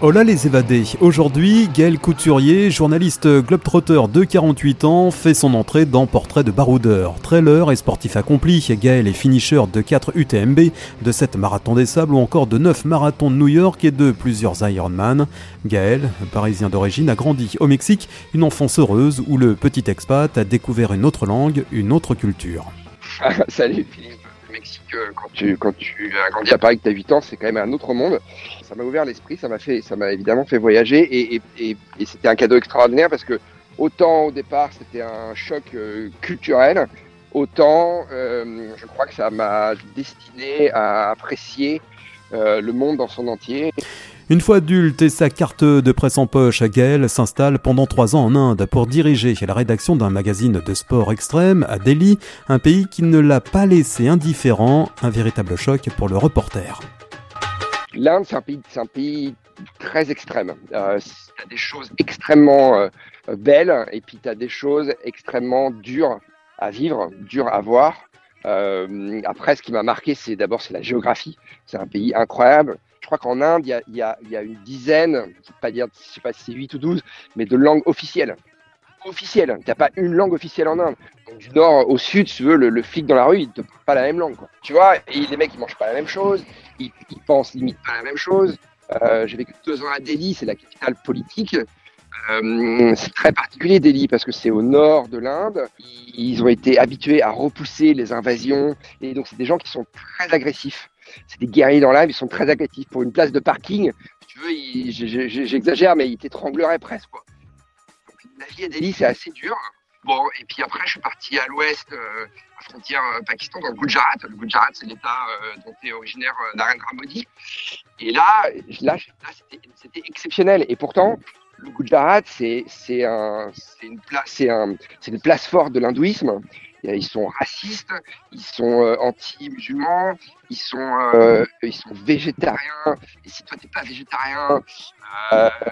Hola les évadés. Aujourd'hui, Gaël Couturier, journaliste globetrotter de 48 ans, fait son entrée dans Portrait de baroudeur. Trailer et sportif accompli, Gaël est finisher de 4 UTMB, de 7 marathons des sables ou encore de 9 marathons de New York et de plusieurs Ironman. Gaël, parisien d'origine, a grandi au Mexique, une enfance heureuse où le petit expat a découvert une autre langue, une autre culture. Salut Philippe Mexique, euh, quand tu, quand tu as grandi à Paris que tu as 8 ans, c'est quand même un autre monde. Ça m'a ouvert l'esprit, ça m'a fait, ça m'a évidemment fait voyager et, et, et, c'était un cadeau extraordinaire parce que autant au départ c'était un choc euh, culturel, autant euh, je crois que ça m'a destiné à apprécier euh, le monde dans son entier. Une fois adulte et sa carte de presse en poche, Gaël s'installe pendant trois ans en Inde pour diriger la rédaction d'un magazine de sport extrême à Delhi, un pays qui ne l'a pas laissé indifférent, un véritable choc pour le reporter. L'Inde, c'est un pays, très extrême. Euh, tu as des choses extrêmement euh, belles et puis tu as des choses extrêmement dures à vivre, dures à voir. Euh, après, ce qui m'a marqué, c'est d'abord c'est la géographie. C'est un pays incroyable je crois qu'en Inde, il y a, une dizaine, je ne sais pas si c'est 8 ou 12, mais de langues officielles. N'y a pas une langue officielle en Inde. Du nord au sud, tu veux, le, flic dans la rue, il te parle pas la même langue. Tu vois, et les mecs, ils mangent pas la même chose, ils, ils pensent limite pas la même chose. Euh, J'ai vécu deux ans à Delhi, c'est la capitale politique. Euh, c'est très particulier Delhi parce que c'est au nord de l'Inde. Ils ont été habitués à repousser les invasions et donc c'est des gens qui sont très agressifs c'est des guerriers dans l'âme, ils sont très agressifs. Pour une place de parking, tu veux, j'exagère, mais ils t'étrangleraient presque. Quoi. la vie à Delhi, c'est assez dur. Bon, et puis après, je suis parti à l'ouest, euh, à la frontière euh, Pakistan, dans le Gujarat. Le Gujarat, c'est l'état euh, dont est originaire euh, Narendra Modi. Et là, là c'était exceptionnel. Et pourtant, le Gujarat, c'est un, une, place, un, une place forte de l'hindouisme. Ils sont racistes, ils sont euh, anti-musulmans, ils sont, euh, ils sont végétariens. Et si toi t'es pas végétarien,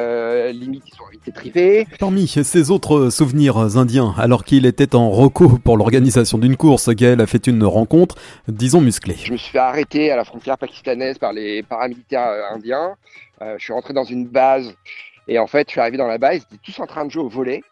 euh, limite ils sont envie de Parmi ses autres souvenirs indiens, alors qu'il était en recours pour l'organisation d'une course, Gaël a fait une rencontre, disons musclée. Je me suis fait arrêter à la frontière pakistanaise par les paramilitaires indiens. je suis rentré dans une base et en fait, je suis arrivé dans la base, ils étaient tous en train de jouer au volet.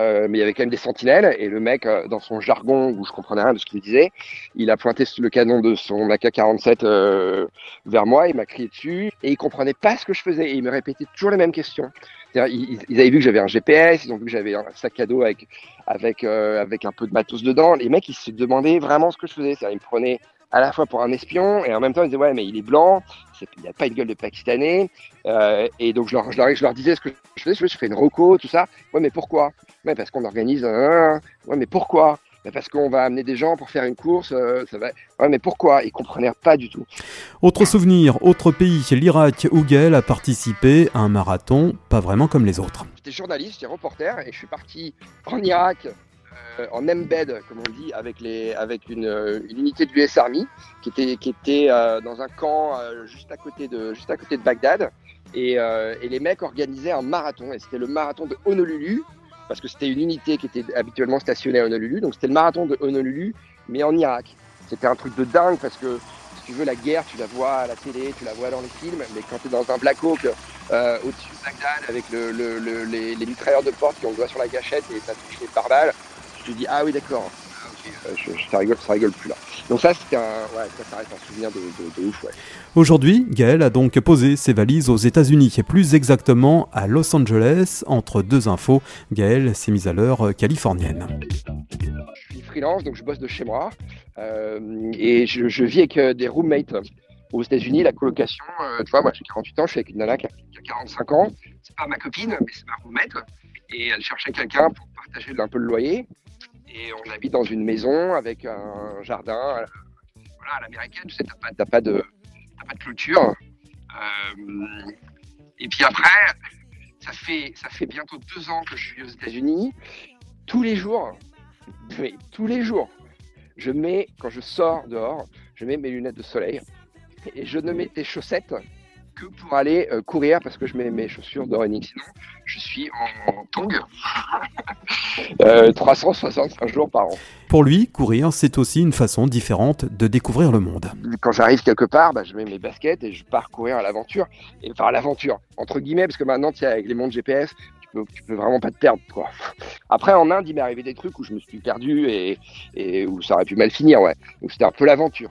Euh, mais il y avait quand même des sentinelles et le mec, euh, dans son jargon où je comprenais rien de ce qu'il disait, il a pointé le canon de son AK-47 euh, vers moi, il m'a crié dessus et il comprenait pas ce que je faisais et il me répétait toujours les mêmes questions. Ils, ils, avaient vu que j'avais un GPS, ils ont vu que j'avais un sac à dos avec avec avec un peu de matos dedans. Les mecs, ils se demandaient vraiment ce que je faisais. Ils me prenaient à la fois pour un espion et en même temps ils disaient ouais mais il est blanc, il n'a pas une gueule de pakistanais euh, et donc je leur, je, leur, je leur, disais ce que je faisais, je fais une roco, tout ça. Ouais mais pourquoi? Ouais parce qu'on organise un... Ouais mais pourquoi? Parce qu'on va amener des gens pour faire une course, euh, ça va. Ouais, mais pourquoi? Ils comprenaient pas du tout. Autre souvenir, autre pays, l'Irak, où Gaël a participé à un marathon, pas vraiment comme les autres. J'étais journaliste, j'étais reporter, et je suis parti en Irak euh, en embed, comme on dit, avec, les, avec une, euh, unité de l'US Army qui était, qui était euh, dans un camp juste, à côté de, juste à côté de Bagdad. Et, et les mecs organisaient un marathon. Et c'était le marathon de Honolulu, parce que c'était une unité qui était habituellement stationnée à Honolulu. Donc c'était le marathon de Honolulu, mais en Irak. C'était un truc de dingue parce que si tu veux, la guerre, tu la vois à la télé, tu la vois dans les films, mais quand tu es dans un Black Hawk au-dessus de Bagdad avec le, le, le, les, les, mitrailleurs de porte qui ont le doigt sur la gâchette et ça touche les pare-balles, tu te dis ah oui d'accord, euh, je, je, ça rigole, ça rigole plus là. Donc ça, c'était un, ouais, ça, ça reste un souvenir de, de, de ouf, ouais. Aujourd'hui, Gaël a donc posé ses valises aux États-Unis, et plus exactement à Los Angeles. Entre deux infos, Gaël s'est mise à l'heure californienne. Je suis freelance, donc je bosse de chez moi, euh, et je, je, vis avec euh, des roommates aux États-Unis, la colocation. Euh, tu vois, moi j'ai 48 ans, je suis avec une nana qui a, qui a 45 ans. C'est pas ma copine, mais c'est ma roommate, et elle cherchait quelqu'un pour partager un peu le loyer et on habite dans une maison avec un jardin euh, voilà, à l'américaine, tu sais, t'as pas, pas, de, pas de clôture. Euh, et puis après, ça fait, ça fait bientôt deux ans que je suis aux États-Unis. Tous les jours, tous les jours, je mets, quand je sors dehors, je mets mes lunettes de soleil et je ne mets des chaussettes que pour aller euh, courir parce que je mets mes chaussures de running. Sinon, je suis en, en tongs 365 jours par an. Pour lui, courir, c'est aussi une façon différente de découvrir le monde. Quand j'arrive quelque part, bah, je mets mes baskets et je pars courir à l'aventure. Et enfin, à l'aventure, entre guillemets, parce que maintenant, avec les mondes GPS, tu peux, tu peux vraiment pas te perdre. Quoi. Après, en Inde, il m'est arrivé des trucs où je me suis perdu et, et où ça aurait pu mal finir. Ouais. Donc c'était un peu l'aventure.